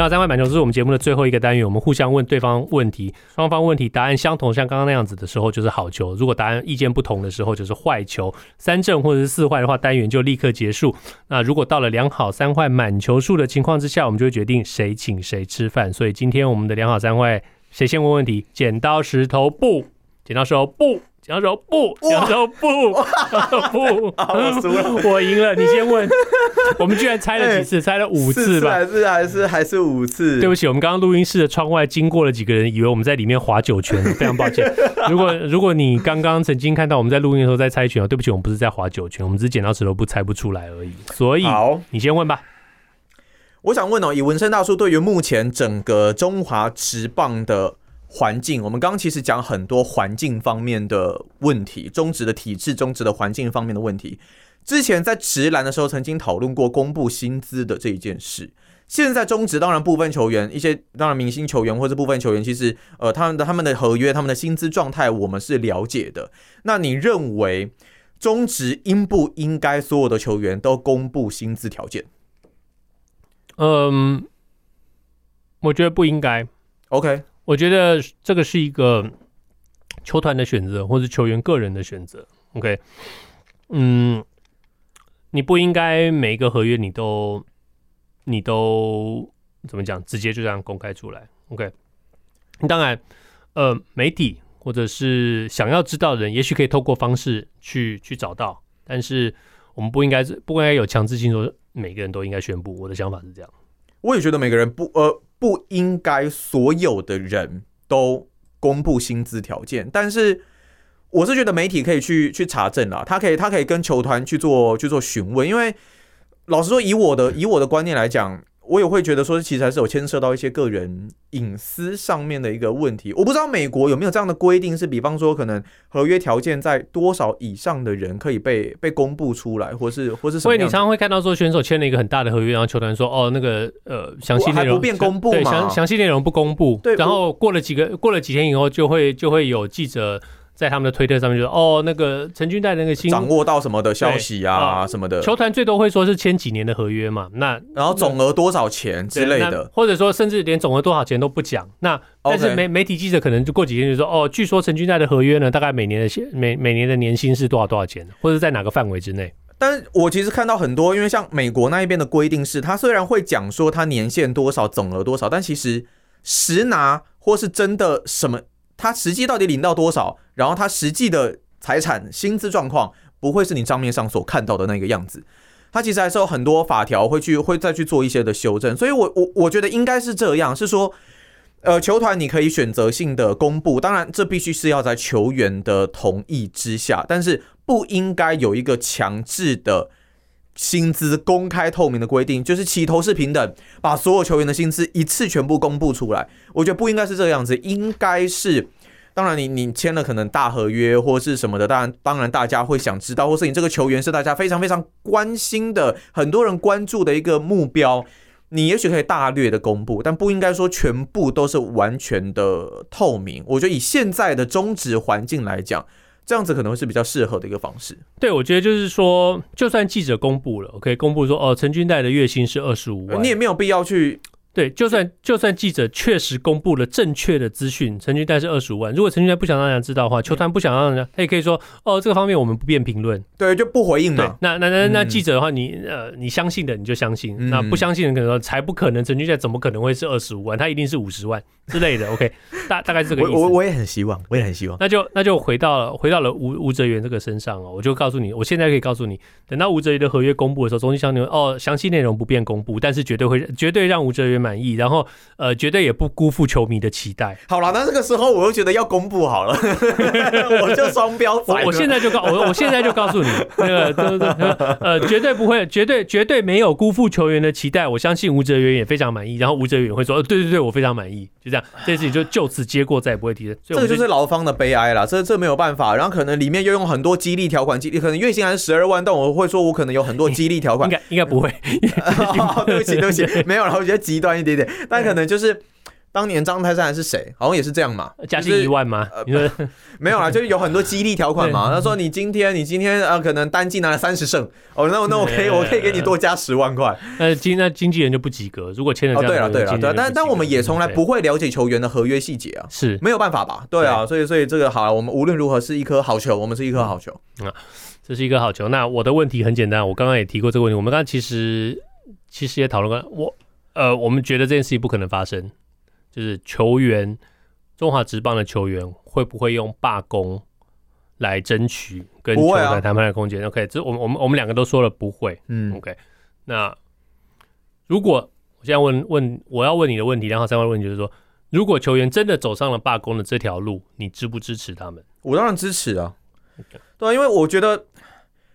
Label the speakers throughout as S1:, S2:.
S1: 两好，三坏满球是我们节目的最后一个单元，我们互相问对方问题，双方问题答案相同，像刚刚那样子的时候就是好球；如果答案意见不同的时候就是坏球。三正或者是四坏的话，单元就立刻结束。那如果到了两好三坏满球数的情况之下，我们就会决定谁请谁吃饭。所以今天我们的两好三坏，谁先问问题？剪刀石头布，剪刀石头布。然后说不，然后说不，不，我赢了，你先问。我们居然猜了几次？猜了五次吧？
S2: 还是还是还是五次？
S1: 对不起，我们刚刚录音室的窗外经过了几个人，以为我们在里面划九圈，非常抱歉。如果如果你刚刚曾经看到我们在录音的时候在猜拳，对不起，我们不是在划九圈，我们只是剪刀石头布猜不出来而已。所以，好，你先问吧。
S2: 我想问哦，以文生大叔对于目前整个中华职棒的。环境，我们刚刚其实讲很多环境方面的问题，中职的体制、中职的环境方面的问题。之前在直篮的时候，曾经讨论过公布薪资的这一件事。现在中职当然部分球员，一些当然明星球员或者部分球员，其实呃他们的他们的合约、他们的薪资状态，我们是了解的。那你认为中职应不应该所有的球员都公布薪资条件？
S1: 嗯，我觉得不应该。
S2: OK。
S1: 我觉得这个是一个球团的选择，或是球员个人的选择。OK，嗯，你不应该每一个合约你都你都怎么讲，直接就这样公开出来。OK，当然，呃，媒体或者是想要知道的人，也许可以透过方式去去找到，但是我们不应该不应该有强制性说每个人都应该宣布。我的想法是这样。
S2: 我也觉得每个人不呃。不应该所有的人都公布薪资条件，但是我是觉得媒体可以去去查证啊，他可以他可以跟球团去做去做询问，因为老实说，以我的以我的观念来讲。我也会觉得说，其实还是有牵涉到一些个人隐私上面的一个问题。我不知道美国有没有这样的规定，是比方说，可能合约条件在多少以上的人可以被被公布出来，或是或是什么？
S1: 所以你常常会看到说，选手签了一个很大的合约，然后球团说，哦，那个呃，详细内容
S2: 不便公布，
S1: 对，详详细内容不公布。对，然后过了几个过了几天以后，就会就会有记者。在他们的推特上面就说，哦，那个陈军代那个新
S2: 掌握到什么的消息啊，什么的。
S1: 球团最多会说是签几年的合约嘛，那
S2: 然后总额多少钱之类的，
S1: 或者说甚至连总额多少钱都不讲。那但是媒媒体记者可能就过几天就说，哦，据说陈军代的合约呢，大概每年的每每年的年薪是多少多少钱，或者在哪个范围之内。
S2: 但是我其实看到很多，因为像美国那一边的规定是，他虽然会讲说他年限多少，总额多少，但其实实拿或是真的什么。他实际到底领到多少？然后他实际的财产、薪资状况不会是你账面上所看到的那个样子。他其实还是有很多法条会去会再去做一些的修正。所以我我我觉得应该是这样，是说，呃，球团你可以选择性的公布，当然这必须是要在球员的同意之下，但是不应该有一个强制的。薪资公开透明的规定，就是起头是平等，把所有球员的薪资一次全部公布出来。我觉得不应该是这个样子，应该是，当然你你签了可能大合约或是什么的，当然当然大家会想知道，或是你这个球员是大家非常非常关心的，很多人关注的一个目标，你也许可以大略的公布，但不应该说全部都是完全的透明。我觉得以现在的中职环境来讲。这样子可能会是比较适合的一个方式。
S1: 对，我觉得就是说，就算记者公布了，OK，公布说哦，陈军代的月薪是二十五万，
S2: 你也没有必要去。
S1: 对，就算就算记者确实公布了正确的资讯，陈军代是二十五万。如果陈军代不想让人家知道的话，球团不想让人家，他也可以说哦，这个方面我们不便评论。
S2: 对，就不回应嘛。
S1: 那那那那记者的话，你呃，你相信的你就相信，嗯、那不相信的可能说才不可能，陈军代怎么可能会是二十五万？他一定是五十万之类的。OK，大大概是这个意思。
S2: 我我也很希望，我也很希望。
S1: 那就那就回到了回到了吴吴哲源这个身上哦，我就告诉你，我现在可以告诉你，等到吴哲源的合约公布的时候，中信兄弟哦，详细内容不便公布，但是绝对会绝对让吴哲源员满意，然后呃，绝对也不辜负球迷的期待。
S2: 好了，那这个时候我又觉得要公布好了，我就双标仔。
S1: 我我现在就告我我现在就告诉你，那个呃，绝对不会，绝对绝对没有辜负球员的期待。我相信吴哲源也非常满意，然后吴哲源会说，呃，对对对，我非常满意，就这样，这件事情就就此接过，再也不会提了。
S2: 这个就是劳方的悲哀了，这这没有办法。然后可能里面又用很多激励条款，激励可能月薪还是十二万，但我会说我可能有很多激励条款，
S1: 应该应该不会。
S2: 对不起对不起，没有了，我觉得极端一点点，但可能就是。当年张泰山还是谁？好像也是这样嘛，
S1: 加薪一万吗？
S2: 就是呃、没有啦，就是有很多激励条款嘛。他说你今天你今天呃可能单季拿了三十胜，哦，那那我可以我可以给你多加十万块。
S1: 那经那经纪人就不及格，如果签了这样的。哦，对了对了对，但但我们也从来不会了解球员的合约细节啊，是没有办法吧？对啊，所以所以这个好了，我们无论如何是一颗好球，我们是一颗好球啊，这是一颗好球。那我的问题很简单，我刚刚也提过这个问题，我们刚刚其实其实也讨论过，我呃我们觉得这件事情不可能发生。就是球员，中华职棒的球员会不会用罢工来争取跟球员谈判的空间、啊、？OK，这我们我们我们两个都说了不会。嗯，OK。那如果我现在问问我要问你的问题，然后三个问题就是说，如果球员真的走上了罢工的这条路，你支不支持他们？
S2: 我当然支持啊。对啊，因为我觉得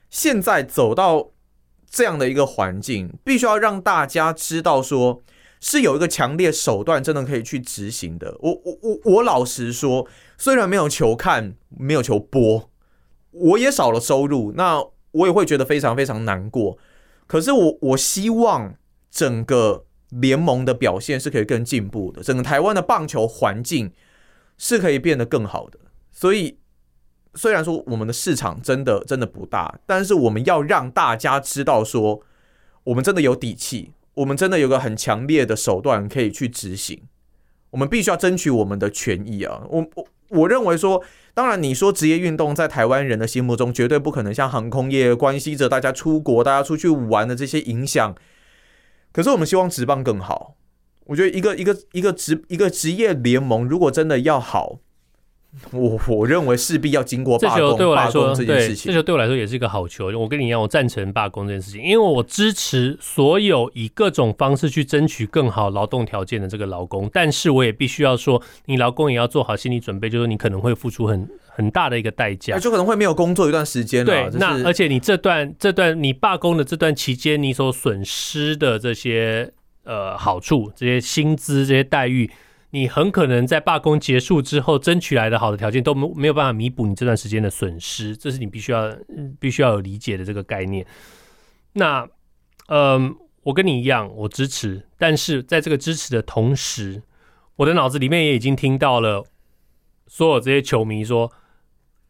S2: 现在走到这样的一个环境，必须要让大家知道说。是有一个强烈手段，真的可以去执行的。我我我我老实说，虽然没有球看，没有球播，我也少了收入，那我也会觉得非常非常难过。可是我我希望整个联盟的表现是可以更进步的，整个台湾的棒球环境是可以变得更好的。所以，虽然说我们的市场真的真的不大，但是我们要让大家知道说，我们真的有底气。我们真的有个很强烈的手段可以去执行，我们必须要争取我们的权益啊！我我我认为说，当然你说职业运动在台湾人的心目中绝对不可能像航空业关系着大家出国、大家出去玩的这些影响，可是我们希望职棒更好。我觉得一个一个一个职一个职业联盟如果真的要好。我我认为势必要经过罢工，这球对我来说，这件事情，
S1: 这球对我来说也是一个好球。我跟你一样，我赞成罢工这件事情，因为我支持所有以各种方式去争取更好劳动条件的这个劳工。但是我也必须要说，你劳工也要做好心理准备，就是你可能会付出很很大的一个代价，
S2: 就可能会没有工作一段时间。
S1: 对，那而且你这段这段你罢工的这段期间，你所损失的这些呃好处、这些薪资、这些待遇。你很可能在罢工结束之后争取来的好的条件都没没有办法弥补你这段时间的损失，这是你必须要必须要有理解的这个概念。那，嗯，我跟你一样，我支持，但是在这个支持的同时，我的脑子里面也已经听到了所有这些球迷说。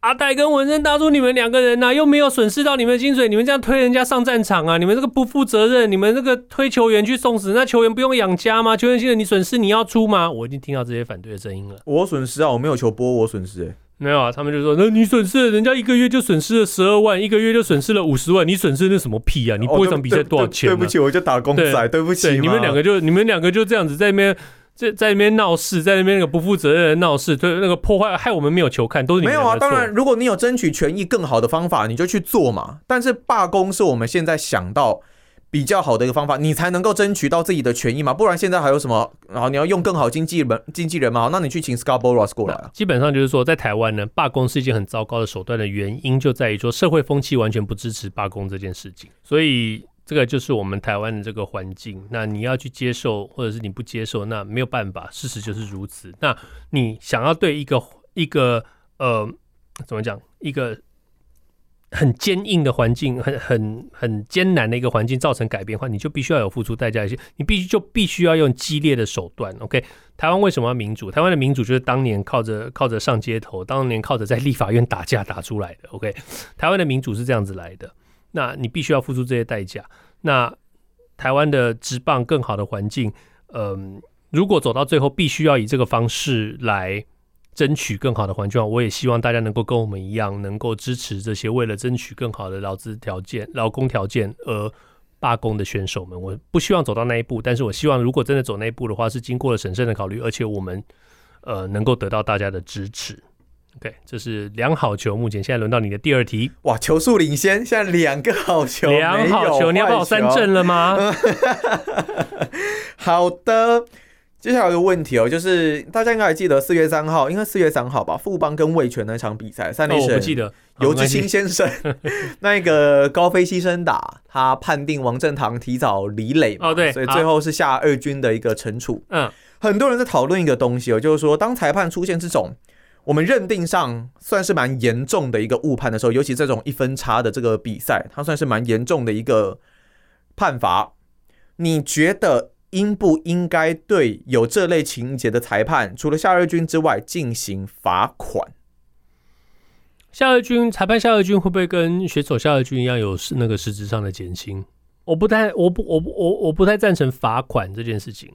S1: 阿戴跟纹身大叔，你们两个人呐、啊，又没有损失到你们的薪水，你们这样推人家上战场啊？你们这个不负责任，你们这个推球员去送死，那球员不用养家吗？球员薪水你损失你要出吗？我已经听到这些反对的声音了。
S2: 我损失啊，我没有球播，我损失哎、欸，
S1: 没有啊，他们就说，那你损失了，人家一个月就损失了十二万，一个月就损失了五十万，你损失那什么屁啊？你播一场比赛多少钱、啊
S2: 哦对不起，我就打工仔，对，对不起，
S1: 你们两个就你们两个就这样子在那边。在在那边闹事，在那边那个不负责任的闹事，对那个破坏，害我们没有球看，都是你。没有啊，
S2: 当然，如果你有争取权益更好的方法，你就去做嘛。但是罢工是我们现在想到比较好的一个方法，你才能够争取到自己的权益嘛。不然现在还有什么？然后你要用更好经纪人经纪人嘛？那你去请 Boras 过来啊。
S1: 基本上就是说，在台湾呢，罢工是一件很糟糕的手段的原因，就在于说社会风气完全不支持罢工这件事情，所以。这个就是我们台湾的这个环境，那你要去接受，或者是你不接受，那没有办法，事实就是如此。那你想要对一个一个呃，怎么讲，一个很坚硬的环境，很很很艰难的一个环境造成改变的话，你就必须要有付出代价一些，你必须就必须要用激烈的手段。OK，台湾为什么要民主？台湾的民主就是当年靠着靠着上街头，当年靠着在立法院打架打出来的。OK，台湾的民主是这样子来的。那你必须要付出这些代价。那台湾的职棒更好的环境，嗯，如果走到最后必须要以这个方式来争取更好的环境，我也希望大家能够跟我们一样，能够支持这些为了争取更好的劳资条件、劳工条件而罢工的选手们。我不希望走到那一步，但是我希望如果真的走那一步的话，是经过了审慎的考虑，而且我们呃能够得到大家的支持。OK，这是两好球。目前现在轮到你的第二题。
S2: 哇，球速领先，现在两个好球，
S1: 两好球，球你要把我三振了吗？
S2: 好的，接下来有个问题哦，就是大家应该还记得四月三号，应该四月三号吧，富邦跟魏权那场比赛，三垒手、哦、我不记得游志清先生 那个高飞牺牲打，他判定王振堂提早离垒
S1: 哦，对，
S2: 所以最后是下二军的一个惩处。
S1: 嗯，
S2: 很多人在讨论一个东西哦，就是说当裁判出现这种。我们认定上算是蛮严重的一个误判的时候，尤其这种一分差的这个比赛，它算是蛮严重的一个判罚。你觉得应不应该对有这类情节的裁判，除了夏日军之外进行罚款？
S1: 夏日军裁判夏日军会不会跟选手夏日军一样有那个实质上的减轻？我不太，我不，我不，我我不太赞成罚款这件事情。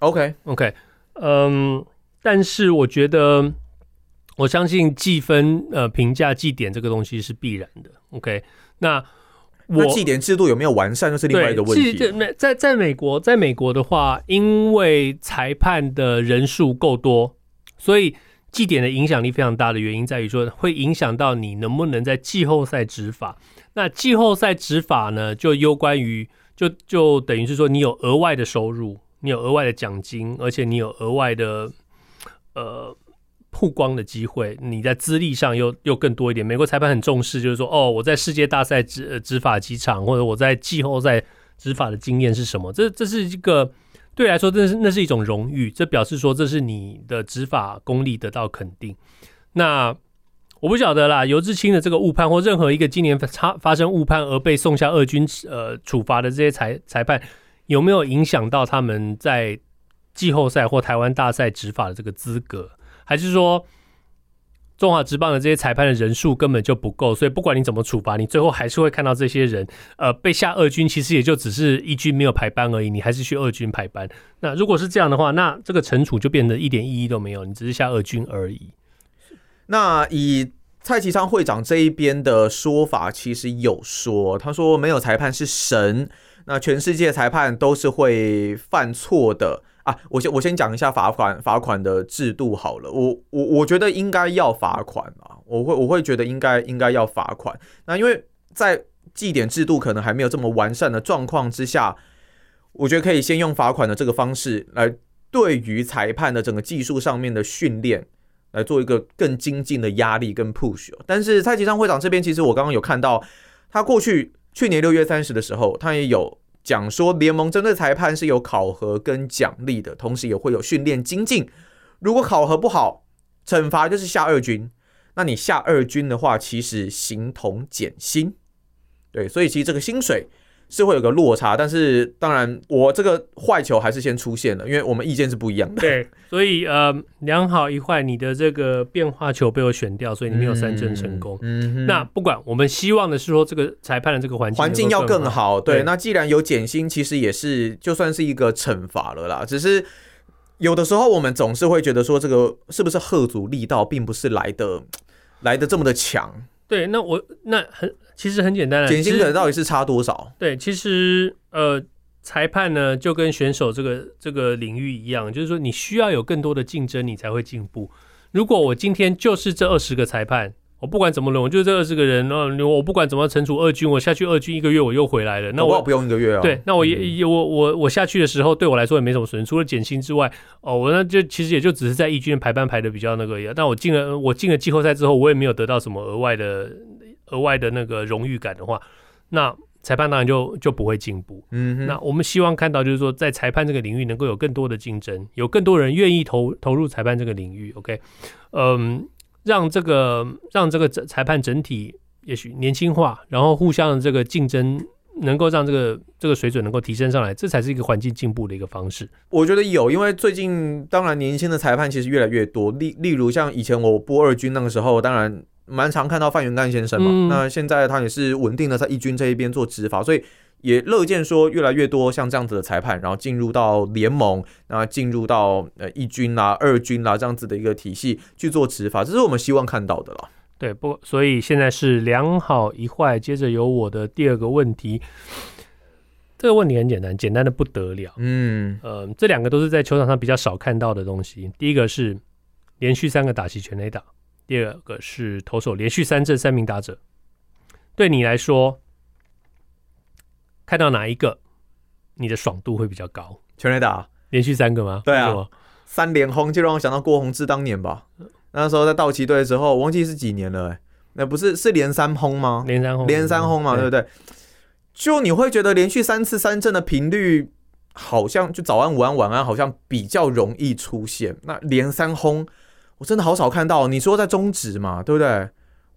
S2: OK
S1: OK，嗯，但是我觉得。我相信计分、呃评价、计点这个东西是必然的。OK，那我
S2: 那计点制度有没有完善，就是另外一个问题。
S1: 在在在美国，在美国的话，因为裁判的人数够多，所以计点的影响力非常大的原因在于说，会影响到你能不能在季后赛执法。那季后赛执法呢，就攸关于就就等于是说，你有额外的收入，你有额外的奖金，而且你有额外的呃。曝光的机会，你在资历上又又更多一点。美国裁判很重视，就是说，哦，我在世界大赛执执法几场，或者我在季后赛执法的经验是什么？这这是一个对来说，这是那是一种荣誉，这表示说这是你的执法功力得到肯定。那我不晓得啦，尤志清的这个误判，或任何一个今年发发生误判而被送下二军呃处罚的这些裁裁判，有没有影响到他们在季后赛或台湾大赛执法的这个资格？还是说，中华职棒的这些裁判的人数根本就不够，所以不管你怎么处罚，你最后还是会看到这些人，呃，被下二军，其实也就只是一军没有排班而已，你还是去二军排班。那如果是这样的话，那这个惩处就变得一点意义都没有，你只是下二军而已。
S2: 那以蔡其昌会长这一边的说法，其实有说，他说没有裁判是神，那全世界裁判都是会犯错的。啊，我先我先讲一下罚款罚款的制度好了，我我我觉得应该要罚款啊，我会我会觉得应该应该要罚款。那因为在计点制度可能还没有这么完善的状况之下，我觉得可以先用罚款的这个方式来对于裁判的整个技术上面的训练来做一个更精进的压力跟 push。但是蔡其昌会长这边其实我刚刚有看到，他过去去年六月三十的时候，他也有。讲说联盟针对裁判是有考核跟奖励的，同时也会有训练精进。如果考核不好，惩罚就是下二军。那你下二军的话，其实形同减薪。对，所以其实这个薪水。是会有个落差，但是当然，我这个坏球还是先出现了，因为我们意见是不一样的。
S1: 对，所以呃，两好一坏，你的这个变化球被我选掉，所以你没有三振成功。嗯，那不管，我们希望的是说，这个裁判的这个环境
S2: 环境要更好。对，对，那既然有减薪，其实也是就算是一个惩罚了啦。只是有的时候我们总是会觉得说，这个是不是吓阻力道，并不是来的来的这么的强。
S1: 对，那我那很。其实很简单，
S2: 减薪的到底是差多少？
S1: 对，其实呃，裁判呢就跟选手这个这个领域一样，就是说你需要有更多的竞争，你才会进步。如果我今天就是这二十个裁判，我不管怎么轮，我就是这二十个人，那我不管怎么惩处二军，我下去二军一个月我又回来了，那我
S2: 不用一个月啊。
S1: 对，那我也也我我我下去的时候，对我来说也没什么损失，除了减薪之外，哦，我那就其实也就只是在一军排班排的比较那个一样。但我进了我进了季后赛之后，我也没有得到什么额外的。额外的那个荣誉感的话，那裁判当然就就不会进步。嗯，那我们希望看到就是说，在裁判这个领域能够有更多的竞争，有更多人愿意投投入裁判这个领域。OK，嗯，让这个让这个裁判整体也许年轻化，然后互相的这个竞争能够让这个这个水准能够提升上来，这才是一个环境进步的一个方式。
S2: 我觉得有，因为最近当然年轻的裁判其实越来越多。例例如像以前我播二军那个时候，当然。蛮常看到范元干先生嘛，嗯，那现在他也是稳定的在一军这一边做执法，所以也乐见说越来越多像这样子的裁判，然后进入到联盟，然后进入到呃一军啦、二军啦这样子的一个体系去做执法，这是我们希望看到的了。
S1: 对，不，所以现在是两好一坏，接着有我的第二个问题，这个问题很简单，简单的不得了。嗯，呃，这两个都是在球场上比较少看到的东西。第一个是连续三个打席全垒打。第二个是投手连续三振三名打者。对你来说，看到哪一个你的爽度会比较高？
S2: 全垒打
S1: 连续三个吗？
S2: 对啊，三连轰就让我想到郭宏志当年吧。那时候在道奇队的时候，我忘记是几年了、欸，那不是是连三轰吗？
S1: 连三轰，
S2: 连三轰嘛，对不对？就你会觉得连续三次三振的频率，好像就早安、午安、晚安，好像比较容易出现。那连三轰，我真的好少看到。你说在中职嘛，对不对？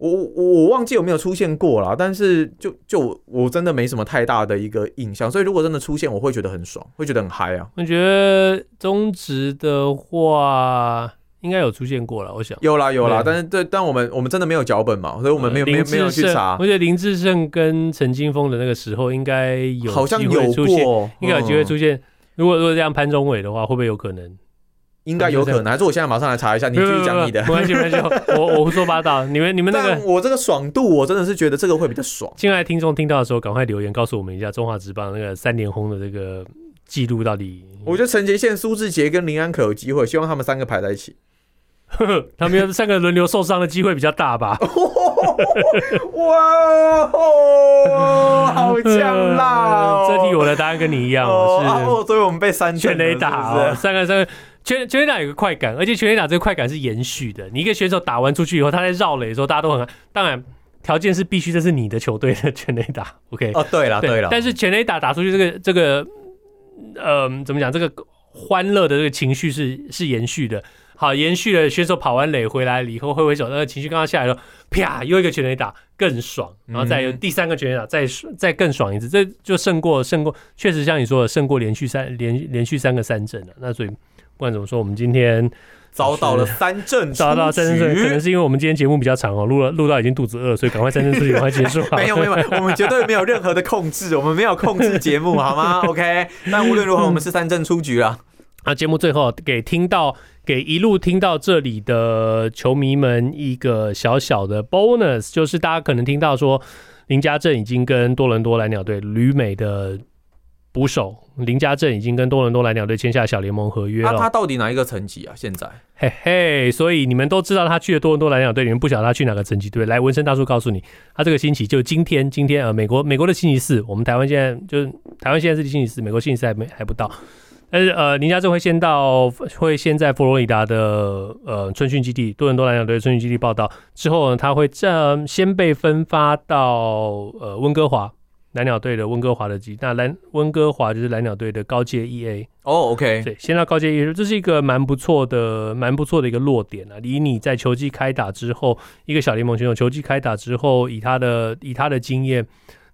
S2: 我我我忘记有没有出现过啦，但是就就我真的没什么太大的一个印象。所以如果真的出现，我会觉得很爽，会觉得很嗨啊。
S1: 我觉得中职的话。应该有出现过了，我想
S2: 有啦有啦，但是对，但我们我们真的没有脚本嘛，所以我们没有没有没有去查。
S1: 我觉得林志胜跟陈金峰的那个时候应该有
S2: 好像有出现，
S1: 应该有机会出现。如果如果这样潘宗伟的话，会不会有可能？
S2: 应该有可能，还是我现在马上来查一下？你继续讲你的，
S1: 没关系没关系，我 我胡说八道。你们你们那个
S2: 我这个爽度，我真的是觉得这个会比较爽。
S1: 亲爱的听众听到的时候，赶快留言告诉我们一下中华职棒那个三连轰的这个记录到底。
S2: 我觉得陈杰宪、苏志杰跟林安可有机会，希望他们三个排在一起。
S1: 他们有三个轮流受伤的机会比较大吧？
S2: 哇，好强辣！
S1: 这题我的答案跟你一样，
S2: 是，所以我们被三
S1: 全雷打，三个三个全全垒打有个快感，而且全垒打这个快感是延续的。你一个选手打完出去以后，他在绕垒的时候，大家都很当然条件是必须这是你的球队的全垒打，OK？
S2: 哦，对了对了，
S1: 但是全垒打打出去这个这个，呃，怎么讲？这个欢乐的这个情绪是是延续的。好，延续了选手跑完垒回来了以后挥挥手，那个情绪刚刚下来的时候，啪，又一个全垒打更爽，然后再有第三个全垒打再再更爽一次，这就胜过胜过，确实像你说的胜过连续三连连续三个三振了。那所以不管怎么说，我们今天
S2: 遭到了三振，
S1: 遭到三振，可能是因为我们今天节目比较长哦，录了录到已经肚子饿，所以赶快三阵出局，赶快结束。
S2: 没有没有，我们绝对没有任何的控制，我们没有控制节目，好吗？OK，但无论如何，我们是三阵出局了。
S1: 那节目最后给听到。给一路听到这里的球迷们一个小小的 bonus，就是大家可能听到说林家正已经跟多伦多蓝鸟队旅美的捕手林家正已经跟多伦多蓝鸟队签下小联盟合约了。
S2: 那他到底哪一个层级啊？现在？
S1: 嘿嘿，所以你们都知道他去了多伦多蓝鸟队，你们不晓得他去哪个层级对？来，纹身大叔告诉你，他这个星期就今天，今天呃，美国美国的星期四，我们台湾现在就是台湾现在是星期四，美国星期四还没还不到。但是呃，林家正会先到，会先在佛罗里达的呃春训基地，多伦多蓝鸟队春训基地报道之后呢，他会这先被分发到呃温哥华蓝鸟队的温哥华的基地，那蓝温哥华就是蓝鸟队的高阶 EA
S2: 哦、oh,，OK，
S1: 对，先到高阶 EA，这是一个蛮不错的、蛮不错的一个落点啊。以你在球季开打之后，一个小联盟选手球季开打之后，以他的以他的经验，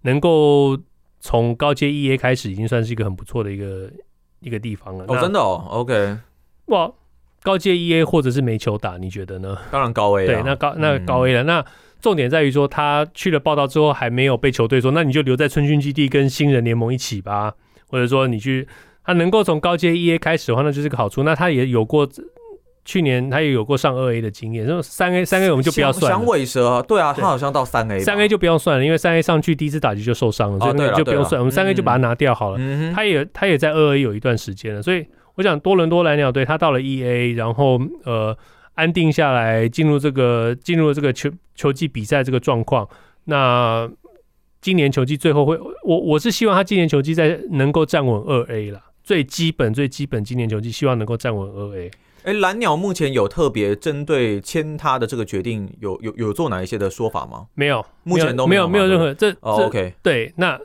S1: 能够从高阶 EA 开始，已经算是一个很不错的一个。一个地方了
S2: 哦，真的哦，OK，
S1: 哇，高阶 EA 或者是没球打，你觉得呢？
S2: 当然高 A 了，
S1: 对，那高那高 A 了，嗯、那重点在于说他去了报道之后还没有被球队说，那你就留在春训基地跟新人联盟一起吧，或者说你去他能够从高阶一 A 开始的话，那就是个好处。那他也有过。去年他也有过上二 A 的经验，那三 A 三 A 我们就不要算了。响
S2: 尾蛇，对啊，他好像到三 A，
S1: 三 A 就不用算了，因为三 A 上去第一次打击就受伤了，所以那就不用算。我们三 A 就把它拿掉好了。他也他也在二 A 有一段时间了，所以我想多伦多蓝鸟队他到了一 A，然后呃安定下来，进入这个进入这个球球季比赛这个状况。那今年球季最后会，我我是希望他今年球季在能够站稳二 A 了，最基本最基本今年球季希望能够站稳二 A。
S2: 哎，蓝鸟目前有特别针对签他的这个决定有有有做哪一些的说法吗？
S1: 没有，
S2: 目前都
S1: 没有没有，没有任何这。
S2: 哦，OK，
S1: 对，那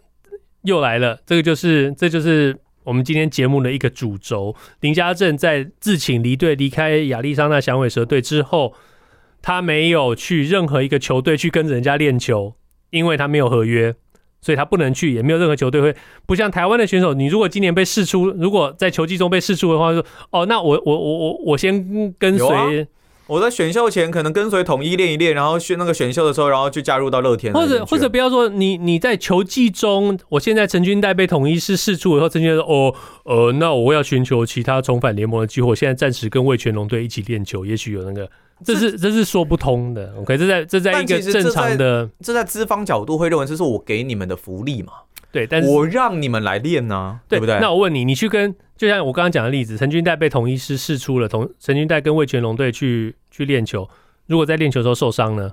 S1: 又来了，这个就是这就是我们今天节目的一个主轴。林家正在自请离队离开亚利桑那响尾蛇队之后，他没有去任何一个球队去跟着人家练球，因为他没有合约。所以他不能去，也没有任何球队会不像台湾的选手。你如果今年被释出，如果在球季中被释出的话，说哦，那我我我我我先跟随。
S2: 我在选秀前可能跟随统一练一练，然后选那个选秀的时候，然后就加入到乐天。
S1: 或者或者不要说你你在球季中，我现在陈军代被统一是试出以后，陈军说哦呃，那我要寻求其他重返联盟的机会。我现在暂时跟魏全龙队一起练球，也许有那个。这是这是说不通的，OK？这在这在一个正常的，
S2: 这在资方角度会认为这是我给你们的福利嘛？
S1: 对，但是
S2: 我让你们来练呢、啊，对不对？
S1: 那我问你，你去跟就像我刚刚讲的例子，陈军代被统一师试出了，同陈军代跟魏全龙队去去练球，如果在练球的时候受伤呢？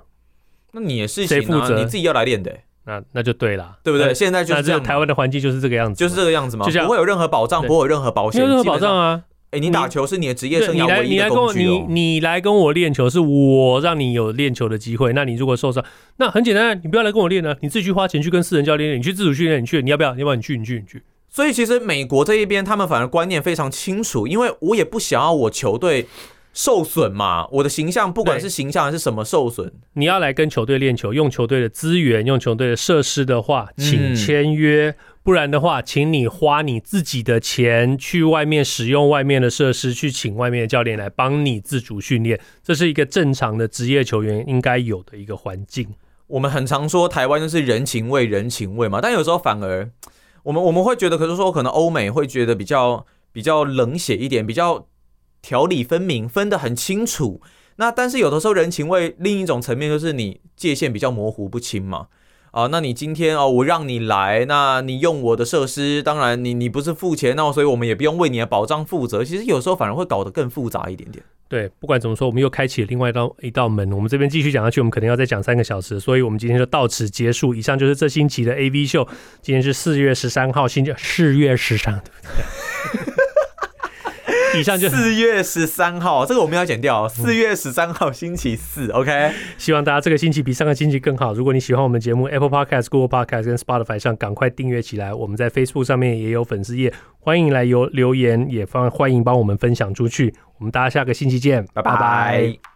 S2: 那你也是谁
S1: 负责？
S2: 你自己要来练的、欸。
S1: 那那就对了，
S2: 对不对？现在就是这样，
S1: 台湾的环境就是这个样子，
S2: 就是这个样子嘛，就像不会有任何保障，不会有任何保险，
S1: 没有任何保障啊。
S2: 哎，你打球是你的职业生涯唯一的工具哦。
S1: 你你来跟我练球，是我让你有练球的机会。那你如果受伤，那很简单，你不要来跟我练了，你自己去花钱去跟私人教练练，你去自主训练，你去，你要不要？要不要？你去，你去，你去。
S2: 所以其实美国这一边，他们反而观念非常清楚，因为我也不想要我球队。受损嘛，我的形象不管是形象还是什么受损，
S1: 你要来跟球队练球，用球队的资源，用球队的设施的话，请签约；嗯、不然的话，请你花你自己的钱去外面使用外面的设施，去请外面的教练来帮你自主训练。这是一个正常的职业球员应该有的一个环境。
S2: 我们很常说台湾就是人情味，人情味嘛，但有时候反而我们我们会觉得，可是说可能欧美会觉得比较比较冷血一点，比较。条理分明，分得很清楚。那但是有的时候人情味另一种层面就是你界限比较模糊不清嘛。啊，那你今天哦，我让你来，那你用我的设施，当然你你不是付钱，那所以我们也不用为你的保障负责。其实有时候反而会搞得更复杂一点点。
S1: 对，不管怎么说，我们又开启了另外一道一道门。我们这边继续讲下去，我们可能要再讲三个小时，所以我们今天就到此结束。以上就是这星期的 AV 秀。今天是四月十三号，星期四月十三，对不对？以上就
S2: 四月十三号，这个我们要剪掉。四月十三号星期四，OK。
S1: 希望大家这个星期比上个星期更好。如果你喜欢我们节目，Apple Podcast、Google Podcast 跟 Spotify 上赶快订阅起来。我们在 Facebook 上面也有粉丝页，欢迎来留留言，也欢欢迎帮我们分享出去。我们大家下个星期见，拜拜。